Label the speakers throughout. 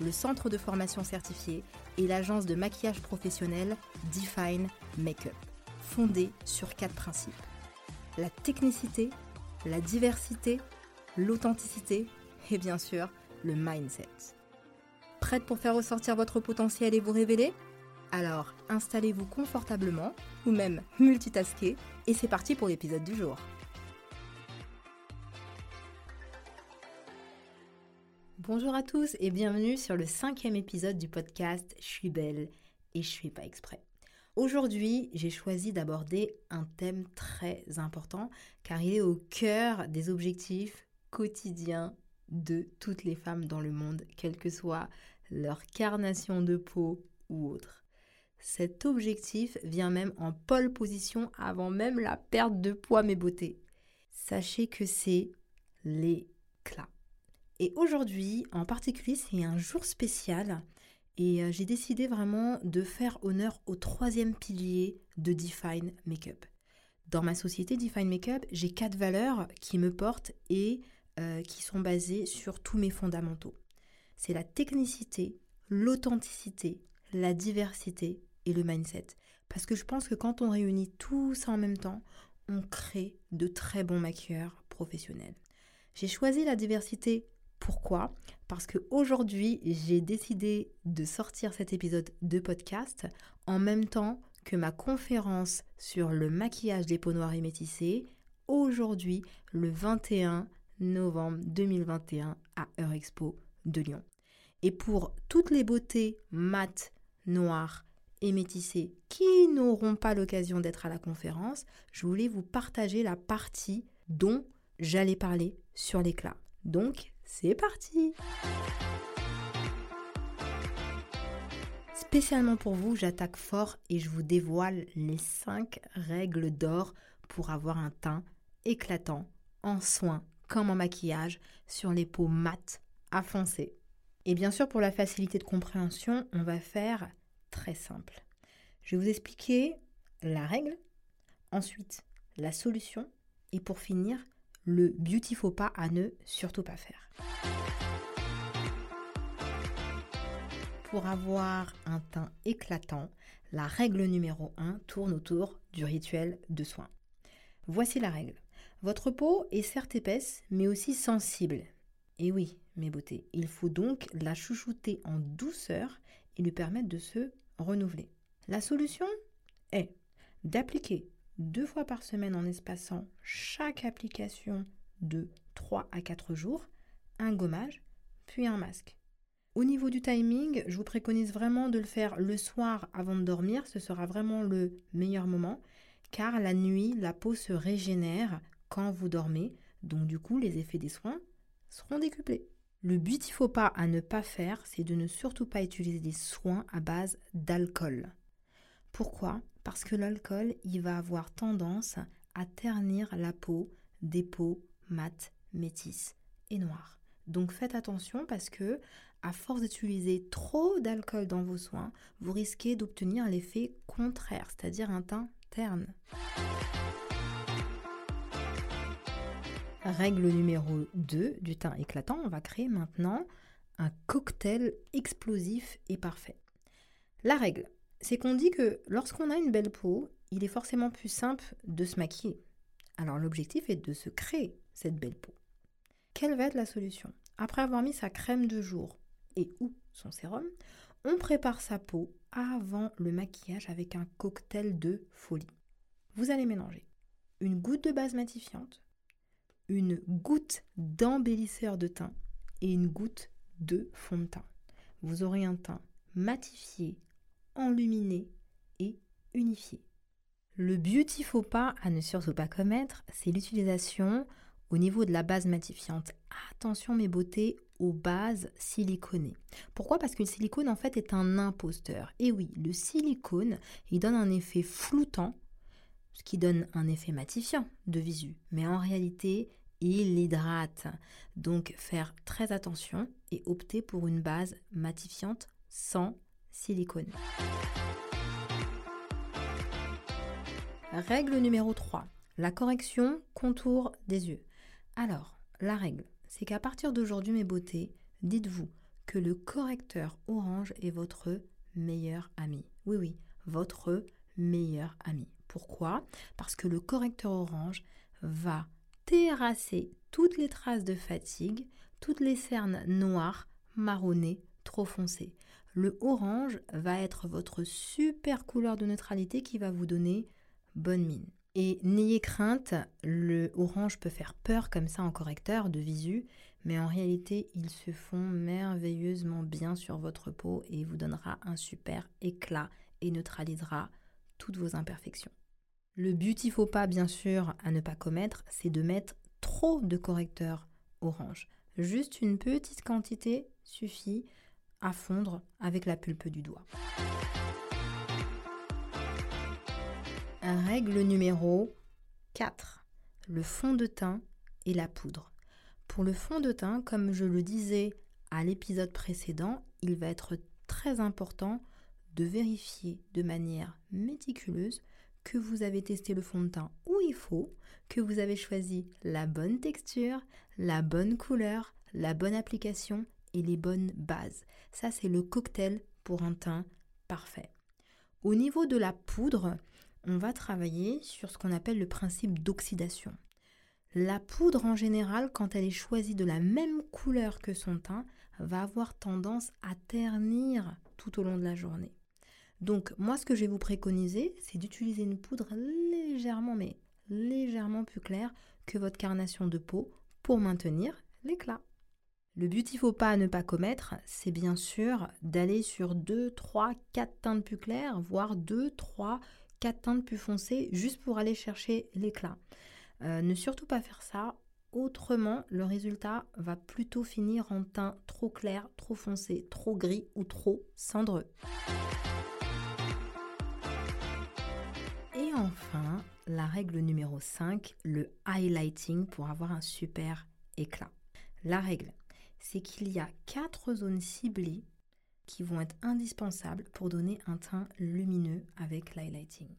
Speaker 1: le centre de formation certifié et l'agence de maquillage professionnel Define Makeup, fondée sur quatre principes. La technicité, la diversité, l'authenticité et bien sûr le mindset. Prête pour faire ressortir votre potentiel et vous révéler? Alors installez-vous confortablement ou même multitasker et c'est parti pour l'épisode du jour. Bonjour à tous et bienvenue sur le cinquième épisode du podcast Je suis belle et je suis pas exprès. Aujourd'hui, j'ai choisi d'aborder un thème très important car il est au cœur des objectifs quotidiens de toutes les femmes dans le monde, quelle que soit leur carnation de peau ou autre. Cet objectif vient même en pole position avant même la perte de poids mes beautés. Sachez que c'est l'éclat. Et aujourd'hui, en particulier, c'est un jour spécial et euh, j'ai décidé vraiment de faire honneur au troisième pilier de Define Makeup. Dans ma société Define Makeup, j'ai quatre valeurs qui me portent et euh, qui sont basées sur tous mes fondamentaux. C'est la technicité, l'authenticité, la diversité et le mindset. Parce que je pense que quand on réunit tout ça en même temps, on crée de très bons maquilleurs professionnels. J'ai choisi la diversité pourquoi? Parce qu'aujourd'hui, j'ai décidé de sortir cet épisode de podcast en même temps que ma conférence sur le maquillage des peaux noires et métissées, aujourd'hui, le 21 novembre 2021 à Eurexpo de Lyon. Et pour toutes les beautés mates, noires et métissées qui n'auront pas l'occasion d'être à la conférence, je voulais vous partager la partie dont j'allais parler sur l'éclat. Donc, c'est parti Spécialement pour vous, j'attaque fort et je vous dévoile les 5 règles d'or pour avoir un teint éclatant, en soins, comme en maquillage, sur les peaux mates à foncer. Et bien sûr, pour la facilité de compréhension, on va faire très simple. Je vais vous expliquer la règle, ensuite la solution, et pour finir, le beauty faux pas à ne surtout pas faire. Pour avoir un teint éclatant, la règle numéro 1 tourne autour du rituel de soin. Voici la règle. Votre peau est certes épaisse, mais aussi sensible. Et oui, mes beautés, il faut donc la chouchouter en douceur et lui permettre de se renouveler. La solution est d'appliquer deux fois par semaine en espaçant chaque application de 3 à 4 jours, un gommage, puis un masque. Au niveau du timing, je vous préconise vraiment de le faire le soir avant de dormir, ce sera vraiment le meilleur moment, car la nuit, la peau se régénère quand vous dormez, donc du coup les effets des soins seront décuplés. Le but il faut pas à ne pas faire, c'est de ne surtout pas utiliser des soins à base d'alcool. Pourquoi? Parce que l'alcool, il va avoir tendance à ternir la peau des peaux mates, métisses et noires. Donc faites attention parce que à force d'utiliser trop d'alcool dans vos soins, vous risquez d'obtenir l'effet contraire, c'est-à-dire un teint terne. Règle numéro 2 du teint éclatant, on va créer maintenant un cocktail explosif et parfait. La règle, c'est qu'on dit que lorsqu'on a une belle peau, il est forcément plus simple de se maquiller. Alors l'objectif est de se créer cette belle peau. Quelle va être la solution? Après avoir mis sa crème de jour et ou son sérum, on prépare sa peau avant le maquillage avec un cocktail de folie. Vous allez mélanger une goutte de base matifiante, une goutte d'embellisseur de teint et une goutte de fond de teint. Vous aurez un teint matifié, enluminé et unifié. Le beauty faux pas à ne surtout pas commettre, c'est l'utilisation au niveau de la base matifiante, attention mes beautés aux bases siliconées. Pourquoi? Parce que le silicone en fait est un imposteur. Et oui, le silicone, il donne un effet floutant, ce qui donne un effet matifiant de visu. Mais en réalité, il hydrate. Donc faire très attention et opter pour une base matifiante sans silicone. Règle numéro 3. La correction contour des yeux. Alors, la règle, c'est qu'à partir d'aujourd'hui, mes beautés, dites-vous que le correcteur orange est votre meilleur ami. Oui, oui, votre meilleur ami. Pourquoi? Parce que le correcteur orange va terrasser toutes les traces de fatigue, toutes les cernes noires, marronnées, trop foncées. Le orange va être votre super couleur de neutralité qui va vous donner bonne mine. Et n'ayez crainte, le orange peut faire peur comme ça en correcteur de visu, mais en réalité, ils se font merveilleusement bien sur votre peau et vous donnera un super éclat et neutralisera toutes vos imperfections. Le but, il faut pas, bien sûr, à ne pas commettre, c'est de mettre trop de correcteur orange. Juste une petite quantité suffit fondre avec la pulpe du doigt. Règle numéro 4. Le fond de teint et la poudre. Pour le fond de teint, comme je le disais à l'épisode précédent, il va être très important de vérifier de manière méticuleuse que vous avez testé le fond de teint où il faut, que vous avez choisi la bonne texture, la bonne couleur, la bonne application et les bonnes bases. Ça, c'est le cocktail pour un teint parfait. Au niveau de la poudre, on va travailler sur ce qu'on appelle le principe d'oxydation. La poudre en général, quand elle est choisie de la même couleur que son teint, va avoir tendance à ternir tout au long de la journée. Donc moi ce que je vais vous préconiser, c'est d'utiliser une poudre légèrement mais légèrement plus claire que votre carnation de peau pour maintenir l'éclat. Le but il faut pas à ne pas commettre, c'est bien sûr d'aller sur 2, 3, 4 teintes plus claires, voire 2, 3, quatre teintes plus foncées juste pour aller chercher l'éclat. Euh, ne surtout pas faire ça, autrement le résultat va plutôt finir en teint trop clair, trop foncé, trop gris ou trop cendreux. Et enfin, la règle numéro 5, le highlighting pour avoir un super éclat. La règle, c'est qu'il y a quatre zones ciblées qui vont être indispensables pour donner un teint lumineux avec l'highlighting.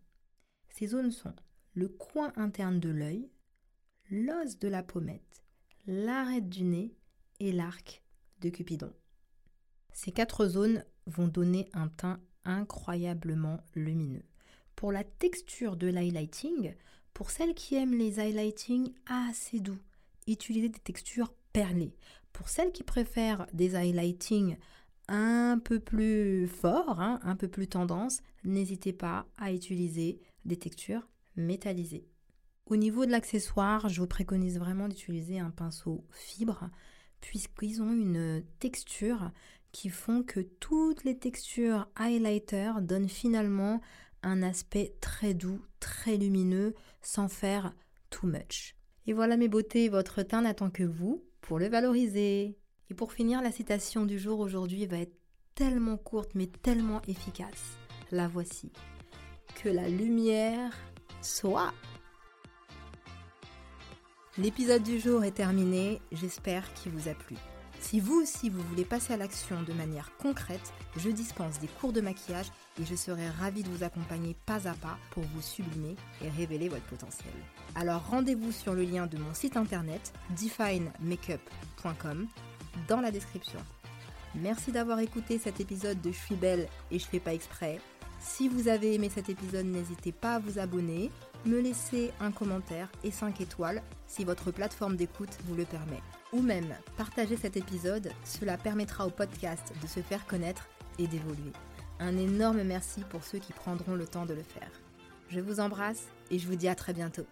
Speaker 1: Ces zones sont le coin interne de l'œil, l'os de la pommette, l'arête du nez et l'arc de Cupidon. Ces quatre zones vont donner un teint incroyablement lumineux. Pour la texture de l'highlighting, pour celles qui aiment les highlighting assez doux, utilisez des textures perlées. Pour celles qui préfèrent des highlighting un peu plus fort, hein, un peu plus tendance, n'hésitez pas à utiliser des textures métallisées. Au niveau de l'accessoire, je vous préconise vraiment d'utiliser un pinceau fibre puisqu'ils ont une texture qui font que toutes les textures highlighter donnent finalement un aspect très doux, très lumineux, sans faire too much. Et voilà mes beautés, votre teint n'attend que vous pour le valoriser. Et pour finir, la citation du jour aujourd'hui va être tellement courte mais tellement efficace. La voici. Que la lumière soit. L'épisode du jour est terminé, j'espère qu'il vous a plu. Si vous aussi vous voulez passer à l'action de manière concrète, je dispense des cours de maquillage et je serai ravie de vous accompagner pas à pas pour vous sublimer et révéler votre potentiel. Alors rendez-vous sur le lien de mon site internet definemakeup.com dans la description. Merci d'avoir écouté cet épisode de Je suis belle et je fais pas exprès. Si vous avez aimé cet épisode, n'hésitez pas à vous abonner, me laisser un commentaire et 5 étoiles si votre plateforme d'écoute vous le permet. Ou même partager cet épisode, cela permettra au podcast de se faire connaître et d'évoluer. Un énorme merci pour ceux qui prendront le temps de le faire. Je vous embrasse et je vous dis à très bientôt.